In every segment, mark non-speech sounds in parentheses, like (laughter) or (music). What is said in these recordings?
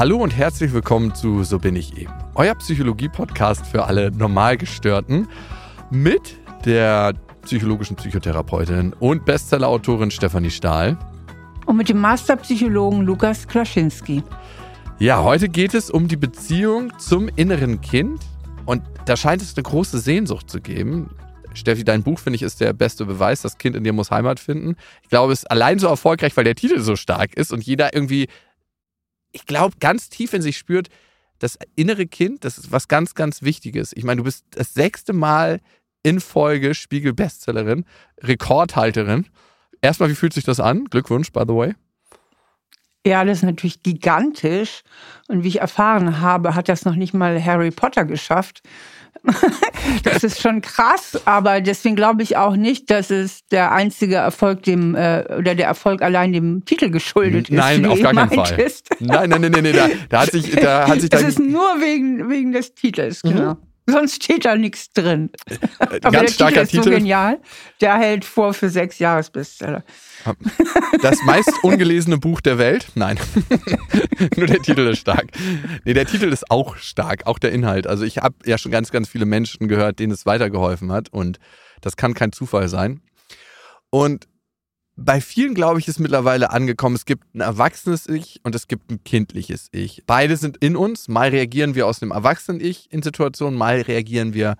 Hallo und herzlich willkommen zu So bin ich eben, euer Psychologie-Podcast für alle Normalgestörten mit der psychologischen Psychotherapeutin und Bestsellerautorin Stefanie Stahl. Und mit dem Masterpsychologen Lukas Klaschinski. Ja, heute geht es um die Beziehung zum inneren Kind und da scheint es eine große Sehnsucht zu geben. Steffi, dein Buch, finde ich, ist der beste Beweis. Das Kind in dir muss Heimat finden. Ich glaube, es ist allein so erfolgreich, weil der Titel so stark ist und jeder irgendwie, ich glaube, ganz tief in sich spürt, das innere Kind, das ist was ganz, ganz Wichtiges. Ich meine, du bist das sechste Mal in Folge Spiegel-Bestsellerin, Rekordhalterin. Erstmal, wie fühlt sich das an? Glückwunsch, by the way. Ja, das ist natürlich gigantisch. Und wie ich erfahren habe, hat das noch nicht mal Harry Potter geschafft. (laughs) das ist schon krass, aber deswegen glaube ich auch nicht, dass es der einzige Erfolg dem äh, oder der Erfolg allein dem Titel geschuldet ist. Nein, auf gar keinen Fall. Nein, nein, nein, nein, nein, da, da hat sich, da hat sich. Es ist nur wegen wegen des Titels, genau. Mhm. Sonst steht da nichts drin. (laughs) Äh, aber Ganz der Titel ist so genial. Der hält vor für sechs Jahresbestseller. Das meist ungelesene Buch der Welt? Nein. (laughs) Nur der Titel ist stark. Nee, der Titel ist auch stark, auch der Inhalt. Also ich habe ja schon ganz, ganz viele Menschen gehört, denen es weitergeholfen hat und das kann kein Zufall sein. Und bei vielen, glaube ich, ist mittlerweile angekommen, es gibt ein erwachsenes Ich und es gibt ein kindliches Ich. Beide sind in uns. Mal reagieren wir aus dem erwachsenen Ich in Situationen, mal reagieren wir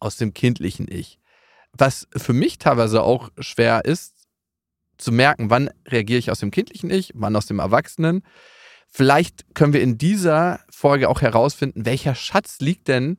aus dem kindlichen Ich. Was für mich teilweise auch schwer ist, zu merken, wann reagiere ich aus dem kindlichen Ich, wann aus dem Erwachsenen. Vielleicht können wir in dieser Folge auch herausfinden, welcher Schatz liegt denn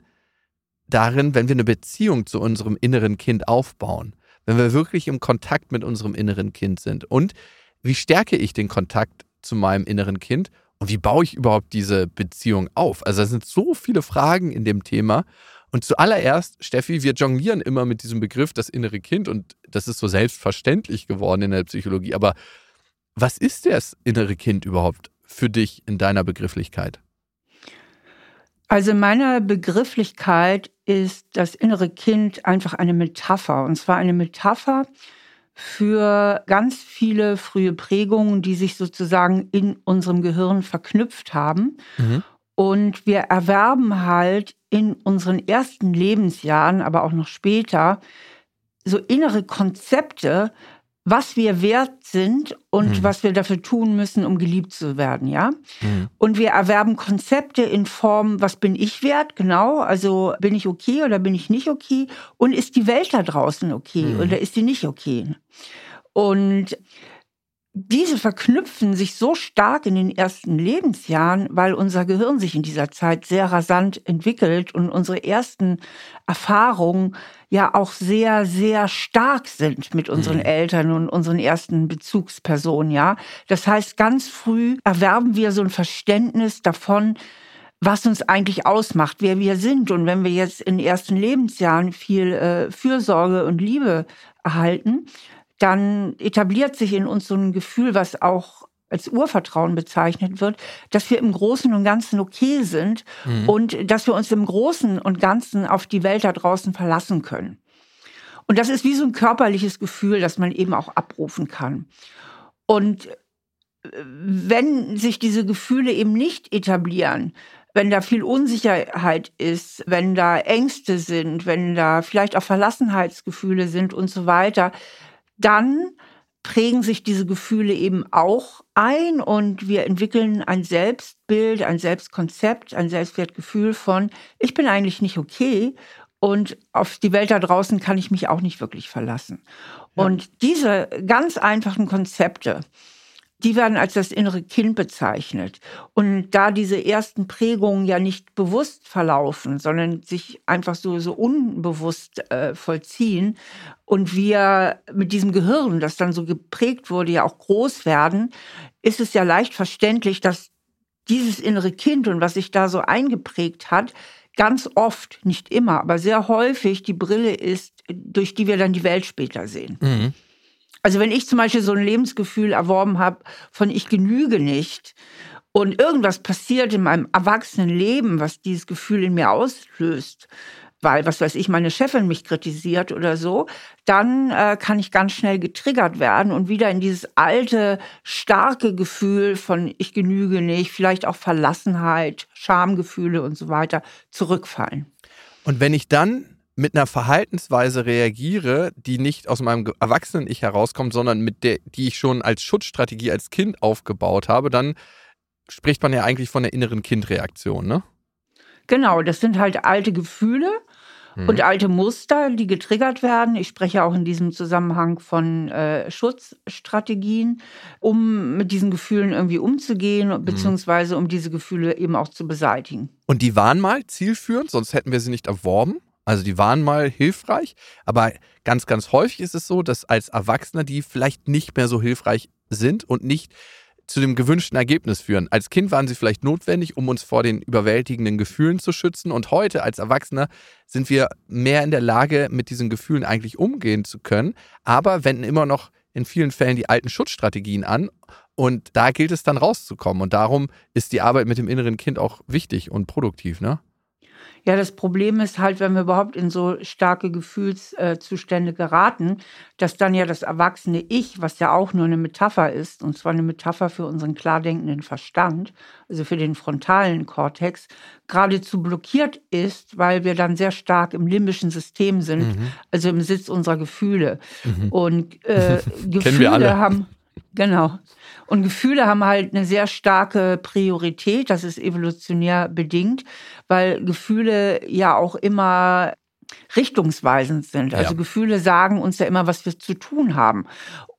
darin, wenn wir eine Beziehung zu unserem inneren Kind aufbauen, wenn wir wirklich im Kontakt mit unserem inneren Kind sind und wie stärke ich den Kontakt zu meinem inneren Kind und wie baue ich überhaupt diese Beziehung auf? Also es sind so viele Fragen in dem Thema und zuallererst, Steffi, wir jonglieren immer mit diesem Begriff das innere Kind und das ist so selbstverständlich geworden in der Psychologie. Aber was ist das innere Kind überhaupt für dich in deiner Begrifflichkeit? Also in meiner Begrifflichkeit ist das innere Kind einfach eine Metapher. Und zwar eine Metapher für ganz viele frühe Prägungen, die sich sozusagen in unserem Gehirn verknüpft haben. Mhm. Und wir erwerben halt in unseren ersten Lebensjahren, aber auch noch später, so innere Konzepte, was wir wert sind und mhm. was wir dafür tun müssen, um geliebt zu werden, ja. Mhm. Und wir erwerben Konzepte in Form, was bin ich wert, genau, also bin ich okay oder bin ich nicht okay und ist die Welt da draußen okay mhm. oder ist die nicht okay? Und diese verknüpfen sich so stark in den ersten Lebensjahren, weil unser Gehirn sich in dieser Zeit sehr rasant entwickelt und unsere ersten Erfahrungen ja auch sehr, sehr stark sind mit unseren mhm. Eltern und unseren ersten Bezugspersonen, ja. Das heißt, ganz früh erwerben wir so ein Verständnis davon, was uns eigentlich ausmacht, wer wir sind. Und wenn wir jetzt in den ersten Lebensjahren viel äh, Fürsorge und Liebe erhalten, dann etabliert sich in uns so ein Gefühl, was auch als Urvertrauen bezeichnet wird, dass wir im Großen und Ganzen okay sind mhm. und dass wir uns im Großen und Ganzen auf die Welt da draußen verlassen können. Und das ist wie so ein körperliches Gefühl, das man eben auch abrufen kann. Und äh, wenn sich diese Gefühle eben nicht etablieren, wenn da viel Unsicherheit ist, wenn da Ängste sind, wenn da vielleicht auch Verlassenheitsgefühle sind und so weiter, dann prägen sich diese Gefühle eben auch ein und wir entwickeln ein Selbstbild, ein Selbstkonzept, ein Selbstwertgefühl von, ich bin eigentlich nicht okay und auf die Welt da draußen kann ich mich auch nicht wirklich verlassen. Ja. Und diese ganz einfachen Konzepte, die werden als das innere Kind bezeichnet. Und da diese ersten Prägungen ja nicht bewusst verlaufen, sondern sich einfach so, so unbewusst äh, vollziehen und wir mit diesem Gehirn, das dann so geprägt wurde, ja auch groß werden, ist es ja leicht verständlich, dass dieses innere Kind und was sich da so eingeprägt hat, ganz oft, nicht immer, aber sehr häufig die Brille ist, durch die wir dann die Welt später sehen. Mhm. Also wenn ich zum Beispiel so ein Lebensgefühl erworben habe von ich genüge nicht und irgendwas passiert in meinem erwachsenen Leben, was dieses Gefühl in mir auslöst, weil, was weiß ich, meine Chefin mich kritisiert oder so, dann äh, kann ich ganz schnell getriggert werden und wieder in dieses alte, starke Gefühl von ich genüge nicht, vielleicht auch Verlassenheit, Schamgefühle und so weiter zurückfallen. Und wenn ich dann mit einer Verhaltensweise reagiere, die nicht aus meinem Erwachsenen-Ich herauskommt, sondern mit der, die ich schon als Schutzstrategie als Kind aufgebaut habe, dann spricht man ja eigentlich von der inneren Kindreaktion, ne? Genau, das sind halt alte Gefühle mhm. und alte Muster, die getriggert werden. Ich spreche auch in diesem Zusammenhang von äh, Schutzstrategien, um mit diesen Gefühlen irgendwie umzugehen, mhm. beziehungsweise um diese Gefühle eben auch zu beseitigen. Und die waren mal zielführend, sonst hätten wir sie nicht erworben. Also die waren mal hilfreich, aber ganz, ganz häufig ist es so, dass als Erwachsener die vielleicht nicht mehr so hilfreich sind und nicht zu dem gewünschten Ergebnis führen. Als Kind waren sie vielleicht notwendig, um uns vor den überwältigenden Gefühlen zu schützen. Und heute als Erwachsener sind wir mehr in der Lage, mit diesen Gefühlen eigentlich umgehen zu können, aber wenden immer noch in vielen Fällen die alten Schutzstrategien an. Und da gilt es dann rauszukommen. Und darum ist die Arbeit mit dem inneren Kind auch wichtig und produktiv, ne? Ja, das Problem ist halt, wenn wir überhaupt in so starke Gefühlszustände geraten, dass dann ja das erwachsene Ich, was ja auch nur eine Metapher ist, und zwar eine Metapher für unseren klar denkenden Verstand, also für den frontalen Kortex, geradezu blockiert ist, weil wir dann sehr stark im limbischen System sind, mhm. also im Sitz unserer Gefühle. Mhm. Und äh, (laughs) Gefühle haben Genau. Und Gefühle haben halt eine sehr starke Priorität. Das ist evolutionär bedingt, weil Gefühle ja auch immer richtungsweisend sind. Also ja. Gefühle sagen uns ja immer, was wir zu tun haben.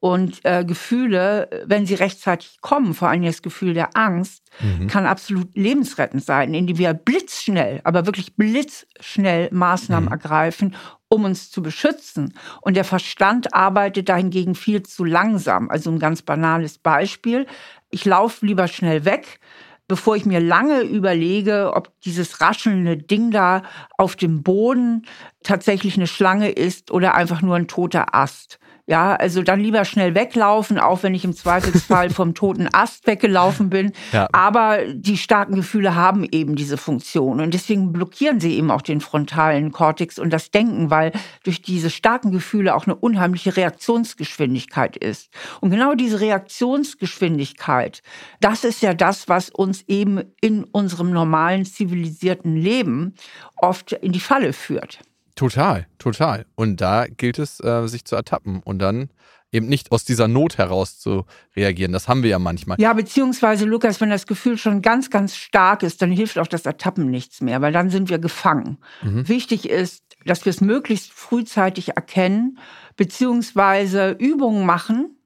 Und äh, Gefühle, wenn sie rechtzeitig kommen, vor allem das Gefühl der Angst, mhm. kann absolut lebensrettend sein, indem wir blitzschnell, aber wirklich blitzschnell Maßnahmen mhm. ergreifen, um uns zu beschützen. Und der Verstand arbeitet dahingegen viel zu langsam. Also ein ganz banales Beispiel. Ich laufe lieber schnell weg, bevor ich mir lange überlege, ob dieses raschelnde Ding da auf dem Boden tatsächlich eine Schlange ist oder einfach nur ein toter Ast. Ja, also dann lieber schnell weglaufen, auch wenn ich im Zweifelsfall vom toten Ast weggelaufen bin. Ja. Aber die starken Gefühle haben eben diese Funktion und deswegen blockieren sie eben auch den frontalen Kortex und das Denken, weil durch diese starken Gefühle auch eine unheimliche Reaktionsgeschwindigkeit ist. Und genau diese Reaktionsgeschwindigkeit, das ist ja das, was uns eben in unserem normalen zivilisierten Leben oft in die Falle führt. Total, total. Und da gilt es, äh, sich zu ertappen und dann eben nicht aus dieser Not heraus zu reagieren. Das haben wir ja manchmal. Ja, beziehungsweise, Lukas, wenn das Gefühl schon ganz, ganz stark ist, dann hilft auch das Ertappen nichts mehr, weil dann sind wir gefangen. Mhm. Wichtig ist, dass wir es möglichst frühzeitig erkennen, beziehungsweise Übungen machen,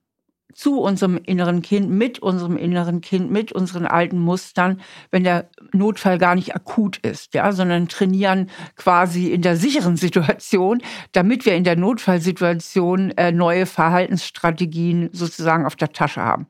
zu unserem inneren Kind, mit unserem inneren Kind, mit unseren alten Mustern, wenn der Notfall gar nicht akut ist, ja, sondern trainieren quasi in der sicheren (laughs) Situation, damit wir in der Notfallsituation äh, neue Verhaltensstrategien sozusagen auf der Tasche haben.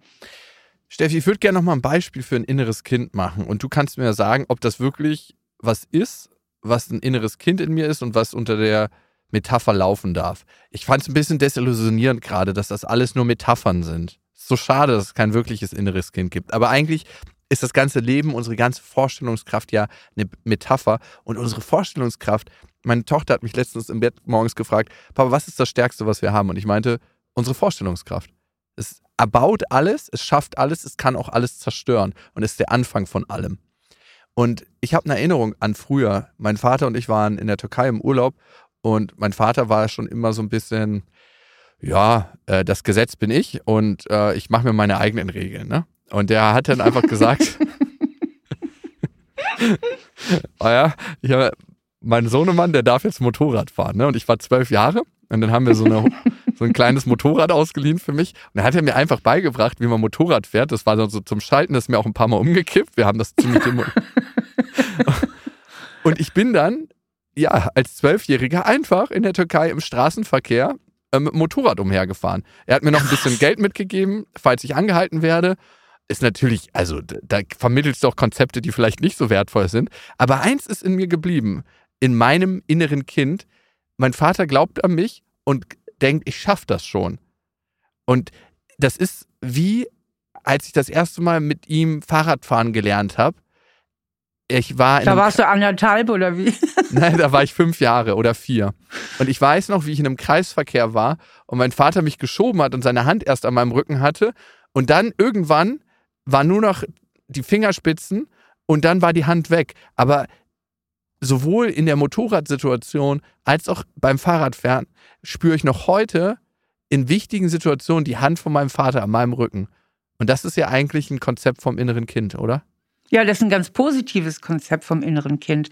Steffi, ich würde gerne noch mal ein Beispiel für ein inneres Kind machen und du kannst mir sagen, ob das wirklich was ist, was ein inneres Kind in mir ist und was unter der Metapher laufen darf. Ich fand es ein bisschen desillusionierend gerade, dass das alles nur Metaphern sind. So schade, dass es kein wirkliches inneres Kind gibt. Aber eigentlich ist das ganze Leben, unsere ganze Vorstellungskraft ja eine Metapher. Und unsere Vorstellungskraft, meine Tochter hat mich letztens im Bett morgens gefragt, Papa, was ist das Stärkste, was wir haben? Und ich meinte, unsere Vorstellungskraft. Es erbaut alles, es schafft alles, es kann auch alles zerstören und ist der Anfang von allem. Und ich habe eine Erinnerung an früher. Mein Vater und ich waren in der Türkei im Urlaub und mein Vater war schon immer so ein bisschen, ja, äh, das Gesetz bin ich und äh, ich mache mir meine eigenen Regeln. Ne? Und der hat dann einfach gesagt, oh (laughs) (laughs) ja, ich habe, mein Sohnemann, der darf jetzt Motorrad fahren. Ne? Und ich war zwölf Jahre und dann haben wir so, eine, (laughs) so ein kleines Motorrad ausgeliehen für mich. Und dann hat er mir einfach beigebracht, wie man Motorrad fährt. Das war so zum Schalten, das ist mir auch ein paar Mal umgekippt. Wir haben das ziemlich. und ich bin dann ja, als Zwölfjähriger einfach in der Türkei im Straßenverkehr äh, mit Motorrad umhergefahren. Er hat mir noch ein bisschen (laughs) Geld mitgegeben, falls ich angehalten werde. Ist natürlich, also da vermittelst du auch Konzepte, die vielleicht nicht so wertvoll sind. Aber eins ist in mir geblieben, in meinem inneren Kind. Mein Vater glaubt an mich und denkt, ich schaffe das schon. Und das ist wie, als ich das erste Mal mit ihm Fahrradfahren gelernt habe ich war da warst du anderthalb oder wie? (laughs) Nein, da war ich fünf Jahre oder vier. Und ich weiß noch, wie ich in einem Kreisverkehr war und mein Vater mich geschoben hat und seine Hand erst an meinem Rücken hatte. Und dann irgendwann waren nur noch die Fingerspitzen und dann war die Hand weg. Aber sowohl in der Motorradsituation als auch beim Fahrradfahren spüre ich noch heute in wichtigen Situationen die Hand von meinem Vater an meinem Rücken. Und das ist ja eigentlich ein Konzept vom inneren Kind, oder? Ja, das ist ein ganz positives Konzept vom inneren Kind,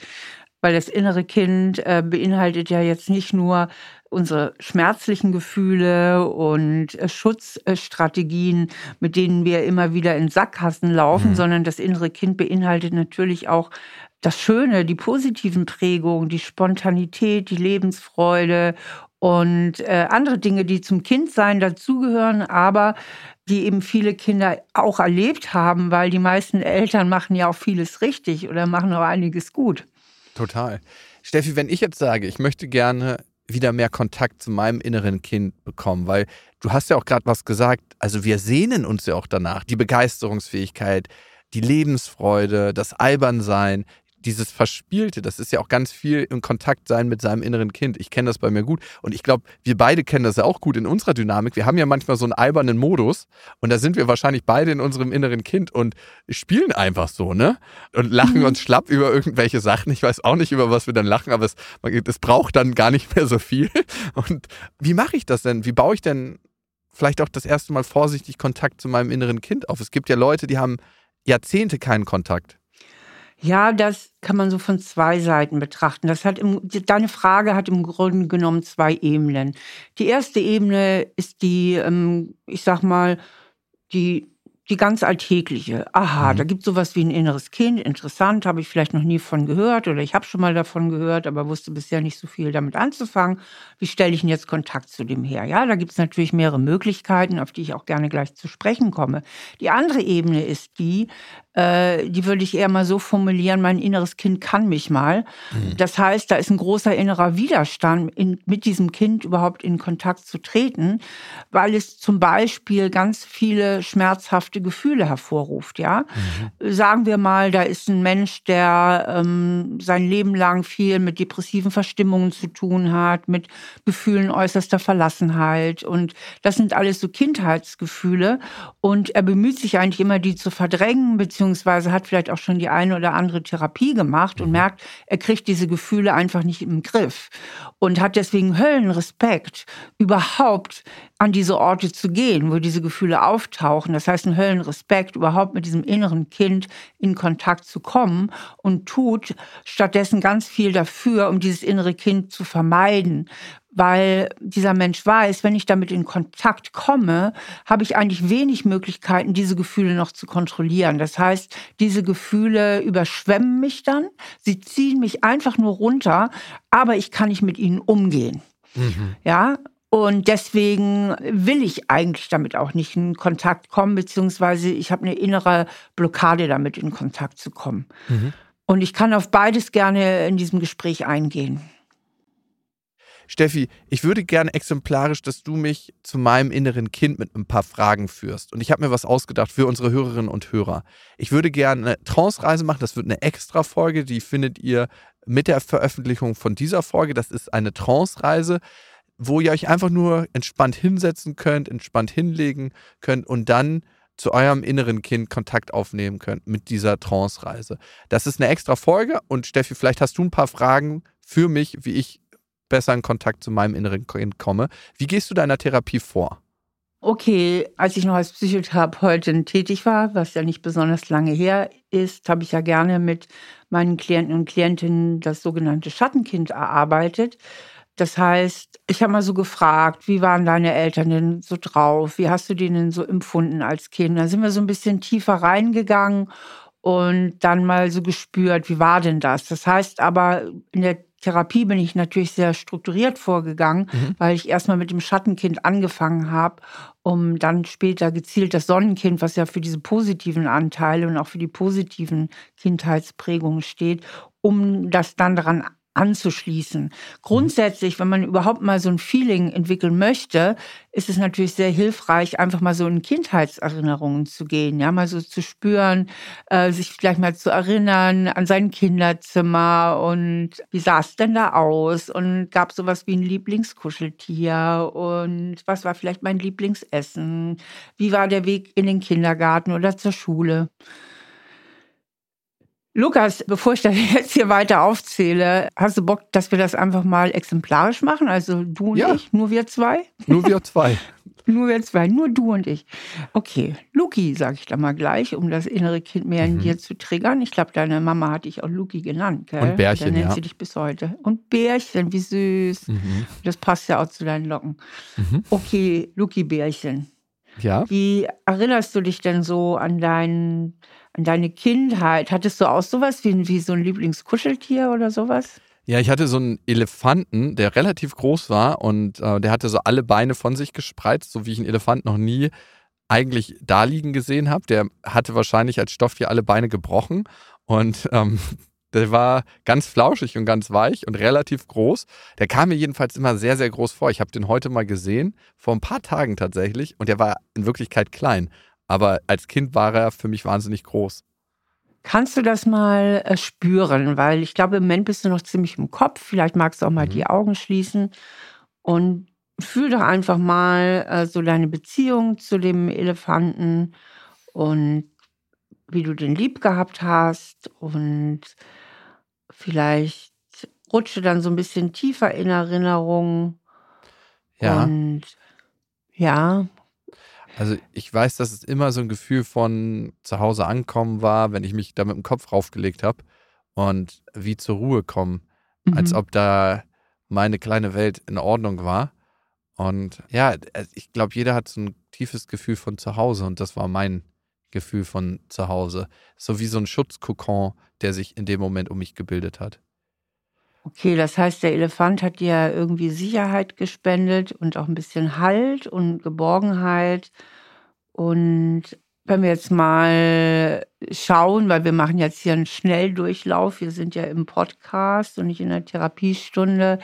weil das innere Kind äh, beinhaltet ja jetzt nicht nur unsere schmerzlichen Gefühle und äh, Schutzstrategien, mit denen wir immer wieder in Sackgassen laufen, mhm. sondern das innere Kind beinhaltet natürlich auch das Schöne, die positiven Prägungen, die Spontanität, die Lebensfreude und äh, andere Dinge, die zum Kindsein dazugehören, aber die eben viele Kinder auch erlebt haben, weil die meisten Eltern machen ja auch vieles richtig oder machen auch einiges gut. Total. Steffi, wenn ich jetzt sage, ich möchte gerne wieder mehr Kontakt zu meinem inneren Kind bekommen, weil du hast ja auch gerade was gesagt, also wir sehnen uns ja auch danach, die Begeisterungsfähigkeit, die Lebensfreude, das Albernsein, dieses Verspielte, das ist ja auch ganz viel im Kontakt sein mit seinem inneren Kind. Ich kenne das bei mir gut und ich glaube, wir beide kennen das ja auch gut in unserer Dynamik. Wir haben ja manchmal so einen albernen Modus und da sind wir wahrscheinlich beide in unserem inneren Kind und spielen einfach so, ne? Und lachen mhm. uns schlapp über irgendwelche Sachen. Ich weiß auch nicht, über was wir dann lachen, aber es, es braucht dann gar nicht mehr so viel. (laughs) Und wie mache ich das denn? Wie baue ich denn vielleicht auch das erste Mal vorsichtig Kontakt zu meinem inneren Kind auf? Es gibt ja Leute, die haben Jahrzehnte keinen Kontakt. Ja, das kann man so von zwei Seiten betrachten. Das hat im, deine Frage hat im Grunde genommen zwei Ebenen. Die erste Ebene ist die, ähm, ich sag mal, die die ganz alltägliche. Aha, mhm. da gibt es sowas wie ein inneres Kind. Interessant, habe ich vielleicht noch nie von gehört oder ich habe schon mal davon gehört, aber wusste bisher nicht so viel damit anzufangen. Wie stelle ich denn jetzt Kontakt zu dem her? Ja, da gibt es natürlich mehrere Möglichkeiten, auf die ich auch gerne gleich zu sprechen komme. Die andere Ebene ist die, äh, die würde ich eher mal so formulieren, mein inneres Kind kann mich mal. Mhm. Das heißt, da ist ein großer innerer Widerstand, in, mit diesem Kind überhaupt in Kontakt zu treten, weil es zum Beispiel ganz viele schmerzhafte Gefühle hervorruft. Ja, mhm. sagen wir mal, da ist ein Mensch, der ähm, sein Leben lang viel mit depressiven Verstimmungen zu tun hat, mit Gefühlen äußerster Verlassenheit und das sind alles so Kindheitsgefühle und er bemüht sich eigentlich immer, die zu verdrängen beziehungsweise hat vielleicht auch schon die eine oder andere Therapie gemacht und mhm. merkt, er kriegt diese Gefühle einfach nicht im Griff und hat deswegen Höllenrespekt, überhaupt an diese Orte zu gehen, wo diese Gefühle auftauchen. Das heißt, ein Höllenrespekt, überhaupt mit diesem inneren Kind in Kontakt zu kommen und tut stattdessen ganz viel dafür, um dieses innere Kind zu vermeiden, weil dieser Mensch weiß, wenn ich damit in Kontakt komme, habe ich eigentlich wenig Möglichkeiten, diese Gefühle noch zu kontrollieren. Das heißt, diese Gefühle überschwemmen mich dann, sie ziehen mich einfach nur runter, aber ich kann nicht mit ihnen umgehen. Mhm. Ja, und deswegen will ich eigentlich damit auch nicht in Kontakt kommen, beziehungsweise ich habe eine innere Blockade damit in Kontakt zu kommen. Mhm. Und ich kann auf beides gerne in diesem Gespräch eingehen. Steffi, ich würde gerne exemplarisch, dass du mich zu meinem inneren Kind mit ein paar Fragen führst. Und ich habe mir was ausgedacht für unsere Hörerinnen und Hörer. Ich würde gerne eine Trance-Reise machen. Das wird eine extra Folge, die findet ihr mit der Veröffentlichung von dieser Folge. Das ist eine Trance-Reise, wo ihr euch einfach nur entspannt hinsetzen könnt, entspannt hinlegen könnt und dann zu eurem inneren Kind Kontakt aufnehmen könnt mit dieser Trance-Reise. Das ist eine extra Folge und Steffi, vielleicht hast du ein paar Fragen für mich, wie ich besser in Kontakt zu meinem inneren Kind komme. Wie gehst du deiner Therapie vor? Okay, als ich noch als Psychotherapeutin tätig war, was ja nicht besonders lange her ist, habe ich ja gerne mit meinen Klienten und Klientinnen das sogenannte Schattenkind erarbeitet. Das heißt, ich habe mal so gefragt, wie waren deine Eltern denn so drauf? Wie hast du die denn so empfunden als Kind? Da sind wir so ein bisschen tiefer reingegangen und dann mal so gespürt, wie war denn das? Das heißt aber, in der Therapie bin ich natürlich sehr strukturiert vorgegangen, mhm. weil ich erstmal mit dem Schattenkind angefangen habe, um dann später gezielt das Sonnenkind, was ja für diese positiven Anteile und auch für die positiven Kindheitsprägungen steht, um das dann daran anzuschließen. Grundsätzlich, wenn man überhaupt mal so ein Feeling entwickeln möchte, ist es natürlich sehr hilfreich, einfach mal so in Kindheitserinnerungen zu gehen, ja, mal so zu spüren, äh, sich vielleicht mal zu erinnern an sein Kinderzimmer und wie sah es denn da aus und gab sowas wie ein Lieblingskuscheltier und was war vielleicht mein Lieblingsessen, wie war der Weg in den Kindergarten oder zur Schule. Lukas, bevor ich das (laughs) jetzt hier weiter aufzähle, hast du Bock, dass wir das einfach mal exemplarisch machen? Also du und ja. ich, nur wir zwei? Nur wir zwei. (laughs) nur wir zwei, nur du und ich. Okay, Luki, sage ich da mal gleich, um das innere Kind mehr in mhm. dir zu triggern. Ich glaube, deine Mama hat dich auch Luki genannt, gell? Und Bärchen, Dann nennt ja. sie dich bis heute. Und Bärchen, wie süß. Mhm. Das passt ja auch zu deinen Locken. Mhm. Okay, Luki Bärchen. Ja. Wie erinnerst du dich denn so an deinen an deine Kindheit. Hattest du auch sowas wie, wie so ein Lieblingskuscheltier oder sowas? Ja, ich hatte so einen Elefanten, der relativ groß war und äh, der hatte so alle Beine von sich gespreizt, so wie ich einen Elefant noch nie eigentlich da liegen gesehen habe. Der hatte wahrscheinlich als Stofftier alle Beine gebrochen und (laughs) ähm, der war ganz flauschig und ganz weich und relativ groß. Der kam mir jedenfalls immer sehr, sehr groß vor. Ich habe den heute mal gesehen, vor ein paar Tagen tatsächlich, und der war in Wirklichkeit klein. Aber als Kind war er für mich wahnsinnig groß. Kannst du das mal äh, spüren? Weil ich glaube, im Moment bist du noch ziemlich im Kopf. Vielleicht magst du auch mal mhm. die Augen schließen und fühl doch einfach mal äh, so deine Beziehung zu dem Elefanten und wie du den lieb gehabt hast und vielleicht rutsche dann so ein bisschen tiefer in Erinnerung. Ja. Und ja, also ich weiß, dass es immer so ein Gefühl von zu Hause ankommen war, wenn ich mich da mit dem Kopf raufgelegt habe und wie zur Ruhe kommen, mhm. als ob da meine kleine Welt in Ordnung war. Und ja, also ich glaube, jeder hat so ein tiefes Gefühl von zu Hause und das war mein Gefühl von zu Hause. So wie so ein Schutzkokon, der sich in dem Moment um mich gebildet hat. Okay, das heißt, der Elefant hat dir irgendwie Sicherheit gespendet und auch ein bisschen Halt und Geborgenheit. Und wenn wir jetzt mal schauen, weil wir machen jetzt hier einen Schnelldurchlauf, wir sind ja im Podcast und nicht in der Therapiestunde.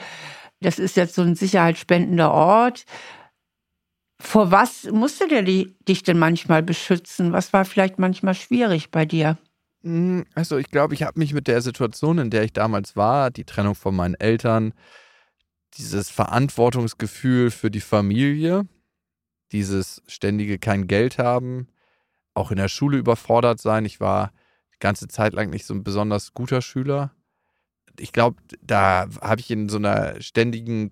Das ist jetzt so ein sicherheitsspendender Ort. Vor was musste der dich denn manchmal beschützen? Was war vielleicht manchmal schwierig bei dir? Hm, also ich glaube, ich habe mich mit der Situation, in der ich damals war, die Trennung von meinen Eltern, dieses Verantwortungsgefühl für die Familie, dieses ständige kein Geld haben, auch in der Schule überfordert sein. Ich war die ganze Zeit lang nicht so ein besonders guter Schüler. Ich glaube, da habe ich in so einer ständigen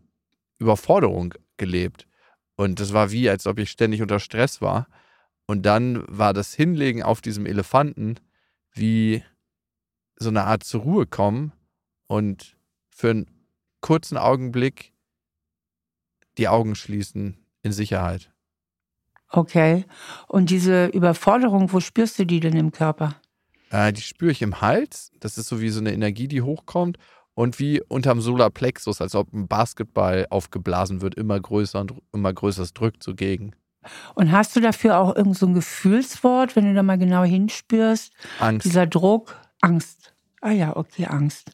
Überforderung gelebt. Und das war wie, als ob ich ständig unter Stress war. Und dann war das Hinlegen auf diesem Elefanten wie so eine Art zur Ruhe kommen und für einen kurzen Augenblick die Augen schließen in Sicherheit. Okay. Und diese Überforderung, wo spürst du die denn im Körper? Äh, die spüre ich im Hals. Das ist so wie so eine Energie, die hochkommt. Und wie unterm Solarplexus, als ob ein Basketball aufgeblasen wird, immer größer und immer größer, es drückt so gegen. Und hast du dafür auch irgend so ein Gefühlswort, wenn du da mal genau hinspürst? Angst. Dieser Druck, Angst. Ah ja, okay, Angst.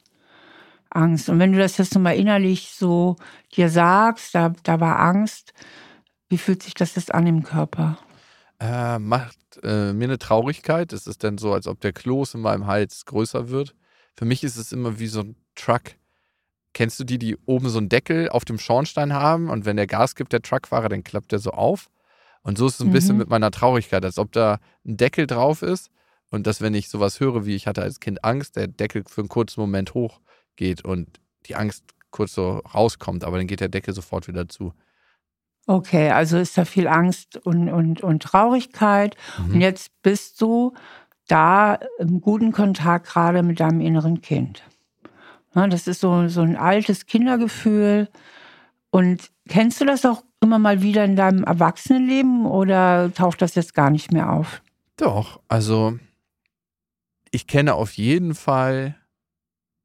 Angst. Und wenn du das jetzt nochmal innerlich so dir sagst, da, da war Angst, wie fühlt sich das jetzt an im Körper? Äh, macht äh, mir eine Traurigkeit. Es ist dann so, als ob der Kloß in meinem Hals größer wird. Für mich ist es immer wie so ein Truck. Kennst du die, die oben so einen Deckel auf dem Schornstein haben und wenn der Gas gibt, der Truckfahrer, dann klappt der so auf? Und so ist es ein mhm. bisschen mit meiner Traurigkeit, als ob da ein Deckel drauf ist und dass, wenn ich sowas höre, wie ich hatte als Kind Angst, der Deckel für einen kurzen Moment hochgeht und die Angst kurz so rauskommt, aber dann geht der Deckel sofort wieder zu. Okay, also ist da viel Angst und, und, und Traurigkeit. Mhm. Und jetzt bist du da im guten Kontakt gerade mit deinem inneren Kind. das ist so, so ein altes Kindergefühl. Und kennst du das auch immer mal wieder in deinem Erwachsenenleben oder taucht das jetzt gar nicht mehr auf? Doch, also ich kenne auf jeden Fall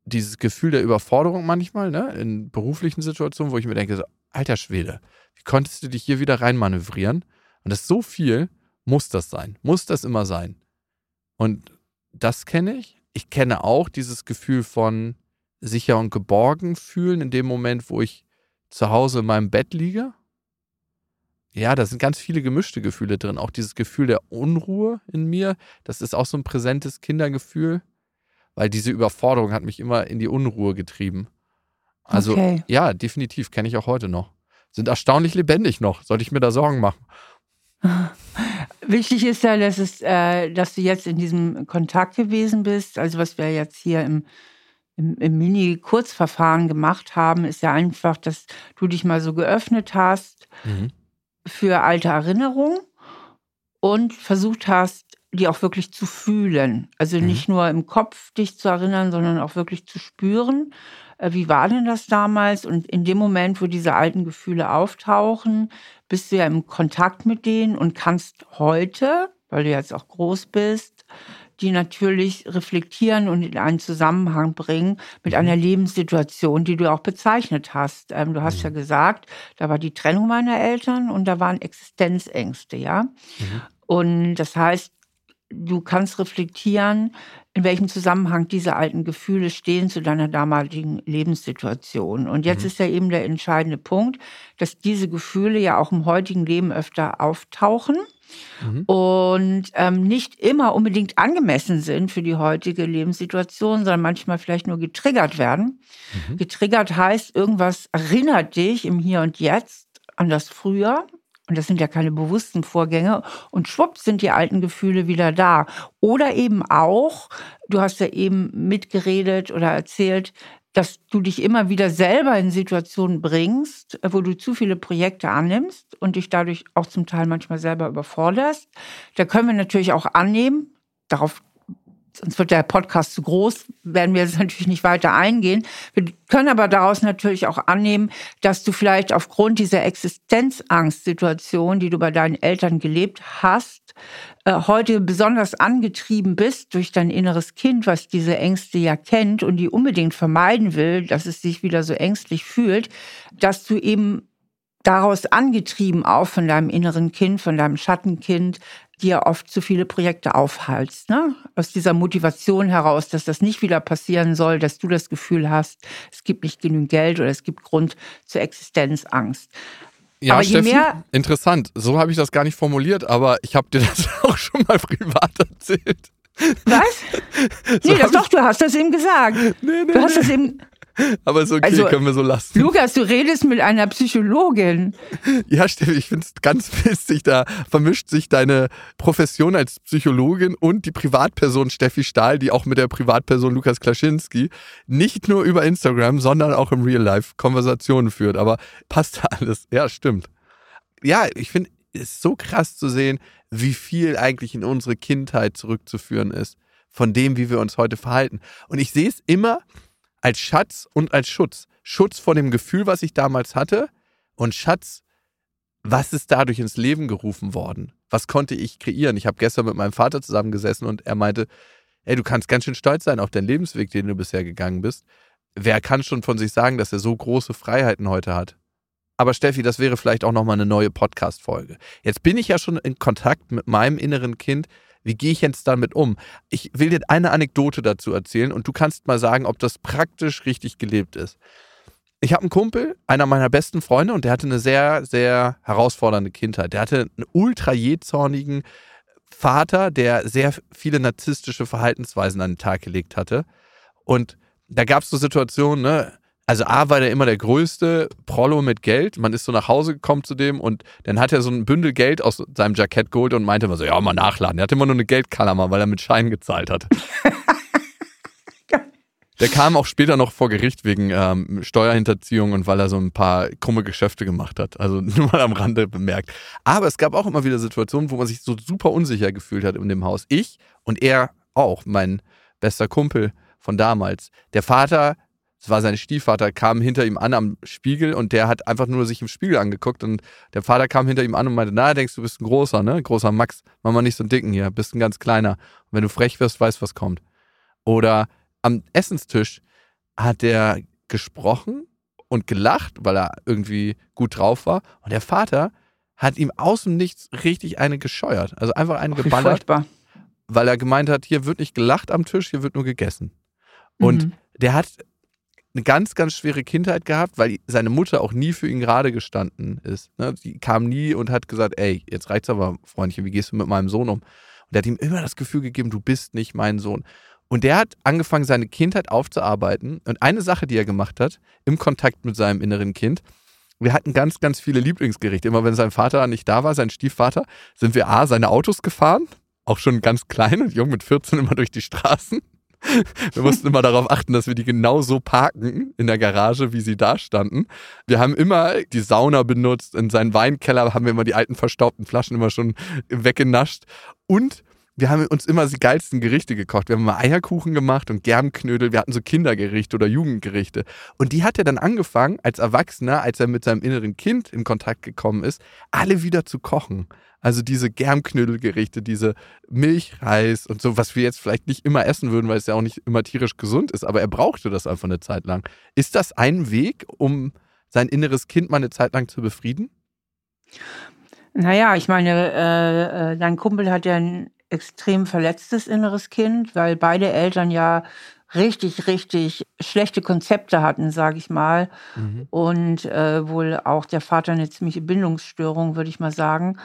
dieses Gefühl der Überforderung manchmal, ne, in beruflichen Situationen, wo ich mir denke, so, alter Schwede, wie konntest du dich hier wieder reinmanövrieren? Und das ist so viel, muss das sein, muss das immer sein. Und das kenne ich. Ich kenne auch dieses Gefühl von sicher und geborgen fühlen in dem Moment, wo ich zu Hause in meinem Bett liege. Ja, da sind ganz viele gemischte Gefühle drin. Auch dieses Gefühl der Unruhe in mir, das ist auch so ein präsentes Kindergefühl, weil diese Überforderung hat mich immer in die Unruhe getrieben. Also Okay. ja, definitiv, kenne ich auch heute noch. Sind erstaunlich lebendig noch. Sollte ich mir da Sorgen machen? (laughs) Wichtig ist ja, dass, es, äh, dass du jetzt in diesem Kontakt gewesen bist. Also was wir jetzt hier im, im, im Mini-Kurzverfahren gemacht haben, ist ja einfach, dass du dich mal so geöffnet hast Mhm. für alte Erinnerungen und versucht hast, die auch wirklich zu fühlen. Also Mhm. nicht nur im Kopf dich zu erinnern, sondern auch wirklich zu spüren. Äh, Wie war denn das damals? Und in dem Moment, wo diese alten Gefühle auftauchen, bist du ja im Kontakt mit denen und kannst heute, weil du jetzt auch groß bist, die natürlich reflektieren und in einen Zusammenhang bringen mit Mhm. einer Lebenssituation, die du auch bezeichnet hast. Ähm, du hast Mhm. ja gesagt, da war die Trennung meiner Eltern und da waren Existenzängste, ja. Mhm. Und das heißt, du kannst reflektieren, in welchem Zusammenhang diese alten Gefühle stehen zu deiner damaligen Lebenssituation. Und jetzt Mhm. ist ja eben der entscheidende Punkt, dass diese Gefühle ja auch im heutigen Leben öfter auftauchen Mhm. und ähm, nicht immer unbedingt angemessen sind für die heutige Lebenssituation, sondern manchmal vielleicht nur getriggert werden. Mhm. Getriggert heißt, irgendwas erinnert dich im Hier und Jetzt an das Früher. Und das sind ja keine bewussten Vorgänge. Und schwupps sind die alten Gefühle wieder da. Oder eben auch, du hast ja eben mitgeredet oder erzählt, dass du dich immer wieder selber in Situationen bringst, wo du zu viele Projekte annimmst und dich dadurch auch zum Teil manchmal selber überforderst. Da können wir natürlich auch annehmen, darauf sonst wird der Podcast zu groß, werden wir jetzt (laughs) natürlich nicht weiter eingehen. Wir können aber daraus natürlich auch annehmen, dass du vielleicht aufgrund dieser Existenzangstsituation, die du bei deinen Eltern gelebt hast, äh, heute besonders angetrieben bist durch dein inneres Kind, was diese Ängste ja kennt und die unbedingt vermeiden will, dass es sich wieder so ängstlich fühlt, dass du eben daraus angetrieben auch von deinem inneren Kind, von deinem Schattenkind, dir oft zu viele Projekte aufhalst. Ne? Aus dieser Motivation heraus, dass das nicht wieder passieren soll, dass du das Gefühl hast, es gibt nicht genügend Geld oder es gibt Grund zur Existenzangst. Ja, Aber je Steffi, mehr- interessant. So habe ich das gar nicht formuliert, aber ich habe dir das (laughs) auch schon mal privat erzählt. Was? (laughs) So nee, das doch, du hast das eben gesagt. Nee, nee, Du hast das eben. (laughs) Aber ist okay, Also, können wir so lassen. Lukas, du redest mit einer Psychologin. Ja, Steffi, ich finde es ganz (laughs) witzig, da vermischt sich deine Profession als Psychologin und die Privatperson Steffi Stahl, die auch mit der Privatperson Lukas Klaschinski nicht nur über Instagram, sondern auch im Real Life Konversationen führt. Aber passt alles. Ja, stimmt. Ja, ich finde es so krass zu sehen, wie viel eigentlich in unsere Kindheit zurückzuführen ist, von dem, wie wir uns heute verhalten. Und ich sehe es immer als Schatz und als Schutz. Schutz vor dem Gefühl, was ich damals hatte und Schatz, was ist dadurch ins Leben gerufen worden? Was konnte ich kreieren? Ich habe gestern mit meinem Vater zusammengesessen und er meinte, ey, du kannst ganz schön stolz sein auf deinen Lebensweg, den du bisher gegangen bist. Wer kann schon von sich sagen, dass er so große Freiheiten heute hat? Aber Steffi, das wäre vielleicht auch nochmal eine neue Podcast-Folge. Jetzt bin ich ja schon in Kontakt mit meinem inneren Kind. Wie gehe ich jetzt damit um? Ich will dir eine Anekdote dazu erzählen und du kannst mal sagen, ob das praktisch richtig gelebt ist. Ich habe einen Kumpel, einer meiner besten Freunde, und der hatte eine sehr, sehr herausfordernde Kindheit. Der hatte einen ultra jähzornigen Vater, der sehr viele narzisstische Verhaltensweisen an den Tag gelegt hatte. Und da gab es so Situationen, ne? Also A war der immer der größte Prollo mit Geld. Man ist so nach Hause gekommen zu dem und dann hat er so ein Bündel Geld aus seinem Jackett geholt und meinte immer so, ja, mal nachladen. Er hatte immer nur eine Geldkammer, weil er mit Scheinen gezahlt hat. (laughs) Der kam auch später noch vor Gericht wegen ähm, Steuerhinterziehung und weil er so ein paar krumme Geschäfte gemacht hat. Also (laughs) nur mal am Rande bemerkt. Aber es gab auch immer wieder Situationen, wo man sich so super unsicher gefühlt hat in dem Haus. Ich und er auch, mein bester Kumpel von damals. Der Vater, das war sein Stiefvater, kam hinter ihm an am Spiegel und der hat einfach nur sich im Spiegel angeguckt und der Vater kam hinter ihm an und meinte, na, denkst du, bist ein großer, ne? Großer Max, mach mal nicht so einen dicken hier, bist ein ganz kleiner. Und wenn du frech wirst, weißt, was kommt. Oder am Essenstisch hat der gesprochen und gelacht, weil er irgendwie gut drauf war. Und der Vater hat ihm aus dem Nichts richtig eine gescheuert. Also einfach eine Wie geballert, furchtbar. weil er gemeint hat, hier wird nicht gelacht am Tisch, hier wird nur gegessen. Und Mhm. der hat eine ganz, ganz schwere Kindheit gehabt, weil seine Mutter auch nie für ihn gerade gestanden ist. Ne? Die kam nie und hat gesagt, ey, jetzt reicht's aber, Freundchen, wie gehst du mit meinem Sohn um? Und der hat ihm immer das Gefühl gegeben, du bist nicht mein Sohn. Und der hat angefangen, seine Kindheit aufzuarbeiten. Und eine Sache, die er gemacht hat, im Kontakt mit seinem inneren Kind, wir hatten ganz, ganz viele Lieblingsgerichte. Immer wenn sein Vater nicht da war, sein Stiefvater, sind wir A, seine Autos gefahren, auch schon ganz klein und jung mit 14 immer durch die Straßen. (laughs) Wir mussten immer darauf achten, dass wir die genau so parken in der Garage, wie sie da standen. Wir haben immer die Sauna benutzt. In seinen Weinkeller haben wir immer die alten verstaubten Flaschen immer schon weggenascht. Und wir haben uns immer die geilsten Gerichte gekocht. Wir haben mal Eierkuchen gemacht und Germknödel. Wir hatten so Kindergerichte oder Jugendgerichte. Und die hat er dann angefangen, als Erwachsener, als er mit seinem inneren Kind in Kontakt gekommen ist, alle wieder zu kochen. Also diese Germknödelgerichte, diese Milchreis und so, was wir jetzt vielleicht nicht immer essen würden, weil es ja auch nicht immer tierisch gesund ist. Aber er brauchte das einfach eine Zeit lang. Ist das ein Weg, um sein inneres Kind mal eine Zeit lang zu befrieden? Naja, ich meine, äh, äh, dein Kumpel hat ja ein extrem verletztes inneres Kind, weil beide Eltern ja richtig, richtig schlechte Konzepte hatten, sage ich mal. Mhm. Und äh, wohl auch der Vater eine ziemliche Bindungsstörung, würde ich mal sagen.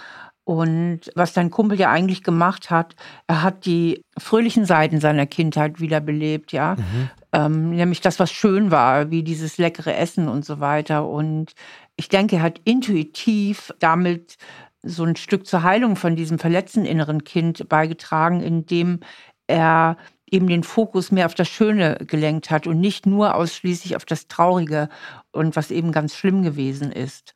Und was dein Kumpel ja eigentlich gemacht hat, er hat die fröhlichen Seiten seiner Kindheit wiederbelebt, ja. Mhm. Ähm, nämlich das, was schön war, wie dieses leckere Essen und so weiter. Und ich denke, er hat intuitiv damit so ein Stück zur Heilung von diesem verletzten inneren Kind beigetragen, indem er eben den Fokus mehr auf das Schöne gelenkt hat und nicht nur ausschließlich auf das Traurige und was eben ganz schlimm gewesen ist.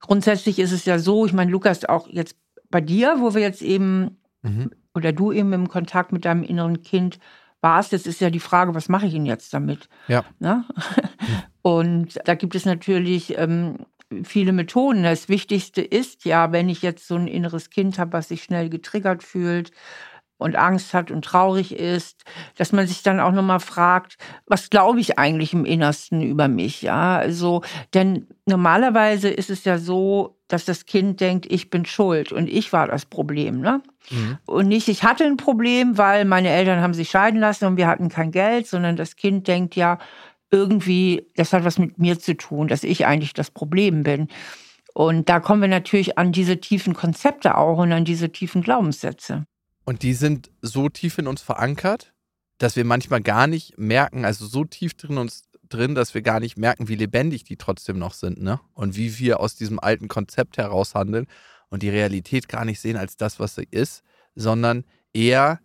Grundsätzlich ist es ja so, ich meine, Lukas, auch jetzt bei dir, wo wir jetzt eben mhm. oder du eben im Kontakt mit deinem inneren Kind warst, jetzt ist ja die Frage, was mache ich denn jetzt damit? Ja. Ne? (laughs) Und da gibt es natürlich ähm, viele Methoden. Das Wichtigste ist ja, wenn ich jetzt so ein inneres Kind habe, was sich schnell getriggert fühlt und Angst hat und traurig ist, dass man sich dann auch nochmal fragt, was glaube ich eigentlich im Innersten über mich? Ja, also, denn normalerweise ist es ja so, dass das Kind denkt, ich bin schuld und ich war das Problem, ne? Mhm. Und nicht, ich hatte ein Problem, weil meine Eltern haben sich scheiden lassen und wir hatten kein Geld, sondern das Kind denkt ja, irgendwie, das hat was mit mir zu tun, dass ich eigentlich das Problem bin. Und da kommen wir natürlich an diese tiefen Konzepte auch und an diese tiefen Glaubenssätze. Und die sind so tief in uns verankert, dass wir manchmal gar nicht merken, also so tief drin uns drin, dass wir gar nicht merken, wie lebendig die trotzdem noch sind, ne? Und wie wir aus diesem alten Konzept heraus handeln und die Realität gar nicht sehen als das, was sie ist, sondern eher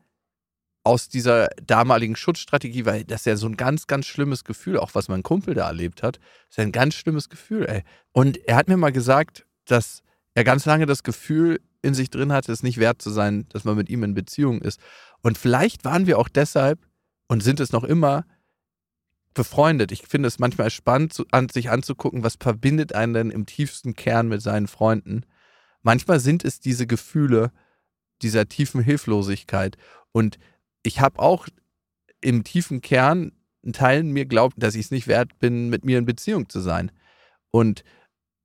aus dieser damaligen Schutzstrategie, weil das ist ja so ein ganz, ganz schlimmes Gefühl, auch was mein Kumpel da erlebt hat, ist ja ein ganz schlimmes Gefühl, ey. Und er hat mir mal gesagt, dass er ganz lange das Gefühl in sich drin hatte, es nicht wert zu sein, dass man mit ihm in Beziehung ist. Und vielleicht waren wir auch deshalb und sind es noch immer befreundet. Ich finde es manchmal spannend, sich anzugucken, was verbindet einen denn im tiefsten Kern mit seinen Freunden. Manchmal sind es diese Gefühle dieser tiefen Hilflosigkeit. Und ich habe auch im tiefen Kern einen Teil mir glaubt, dass ich es nicht wert bin, mit mir in Beziehung zu sein. Und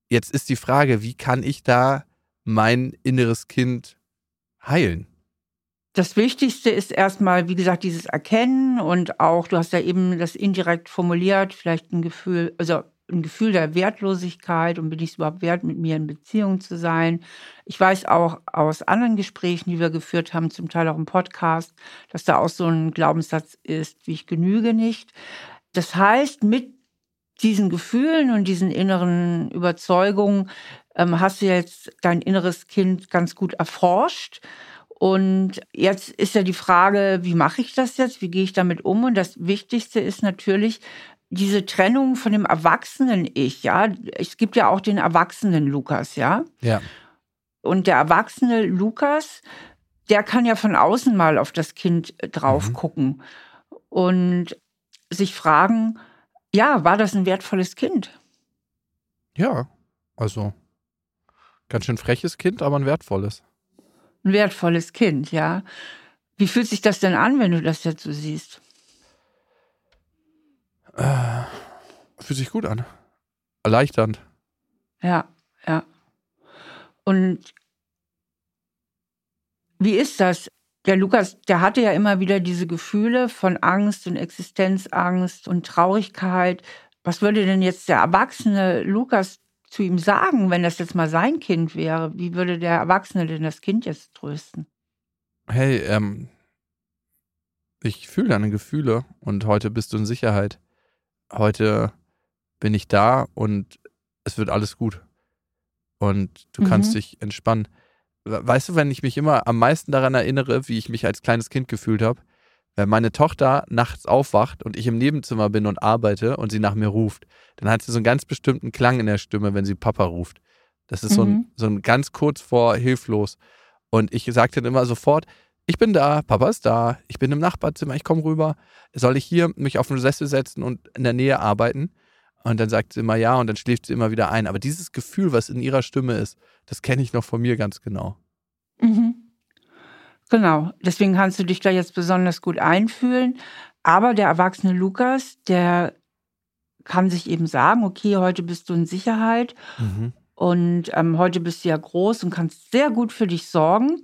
jetzt ist die Frage, wie kann ich da mein inneres Kind heilen? Das Wichtigste ist erstmal, wie gesagt, dieses Erkennen und auch, du hast ja eben das indirekt formuliert, vielleicht ein Gefühl, also ein Gefühl der Wertlosigkeit und bin ich es überhaupt wert, mit mir in Beziehung zu sein. Ich weiß auch aus anderen Gesprächen, die wir geführt haben, zum Teil auch im Podcast, dass da auch so ein Glaubenssatz ist, wie ich genüge nicht. Das heißt, mit diesen Gefühlen und diesen inneren Überzeugungen ähm, hast du jetzt dein inneres Kind ganz gut erforscht. Und jetzt ist ja die Frage, wie mache ich das jetzt? Wie gehe ich damit um? Und das Wichtigste ist natürlich, diese Trennung von dem erwachsenen Ich, ja, es gibt ja auch den erwachsenen Lukas, ja. Ja. Und der erwachsene Lukas, der kann ja von außen mal auf das Kind drauf mhm. gucken und sich fragen, ja, war das ein wertvolles Kind? Ja, also ganz schön freches Kind, aber ein wertvolles. Ein wertvolles Kind, ja. Wie fühlt sich das denn an, wenn du das jetzt so siehst? Äh, fühlt sich gut an. Erleichternd. Ja, ja. Und wie ist das? der Lukas, der hatte ja immer wieder diese Gefühle von Angst und Existenzangst und Traurigkeit. Was würde denn jetzt der erwachsene Lukas zu ihm sagen, wenn das jetzt mal sein Kind wäre? Wie würde der Erwachsene denn das Kind jetzt trösten? Hey, ähm, ich fühle deine Gefühle und heute bist du in Sicherheit. Heute bin ich da und es wird alles gut. Und du mhm. kannst dich entspannen. Weißt du, wenn ich mich immer am meisten daran erinnere, wie ich mich als kleines Kind gefühlt habe, wenn meine Tochter nachts aufwacht und ich im Nebenzimmer bin und arbeite und sie nach mir ruft, dann hat sie so einen ganz bestimmten Klang in der Stimme, wenn sie Papa ruft. Das ist mhm. so, ein, mhm. so ein ganz kurz vor hilflos. Und ich sagte dann immer sofort, ich bin da, Papa ist da, ich bin im Nachbarzimmer, ich komme rüber. Soll ich hier mich auf den Sessel setzen und in der Nähe arbeiten? Und dann sagt sie immer ja und dann schläft sie immer wieder ein. Aber dieses Gefühl, was in ihrer Stimme ist, das kenne ich noch von mir ganz genau. Mhm. Genau, deswegen kannst du dich da jetzt besonders gut einfühlen. Aber der erwachsene Lukas, der kann sich eben sagen, okay, heute bist du in Sicherheit mhm. und ähm, heute bist du ja groß und kannst sehr gut für dich sorgen.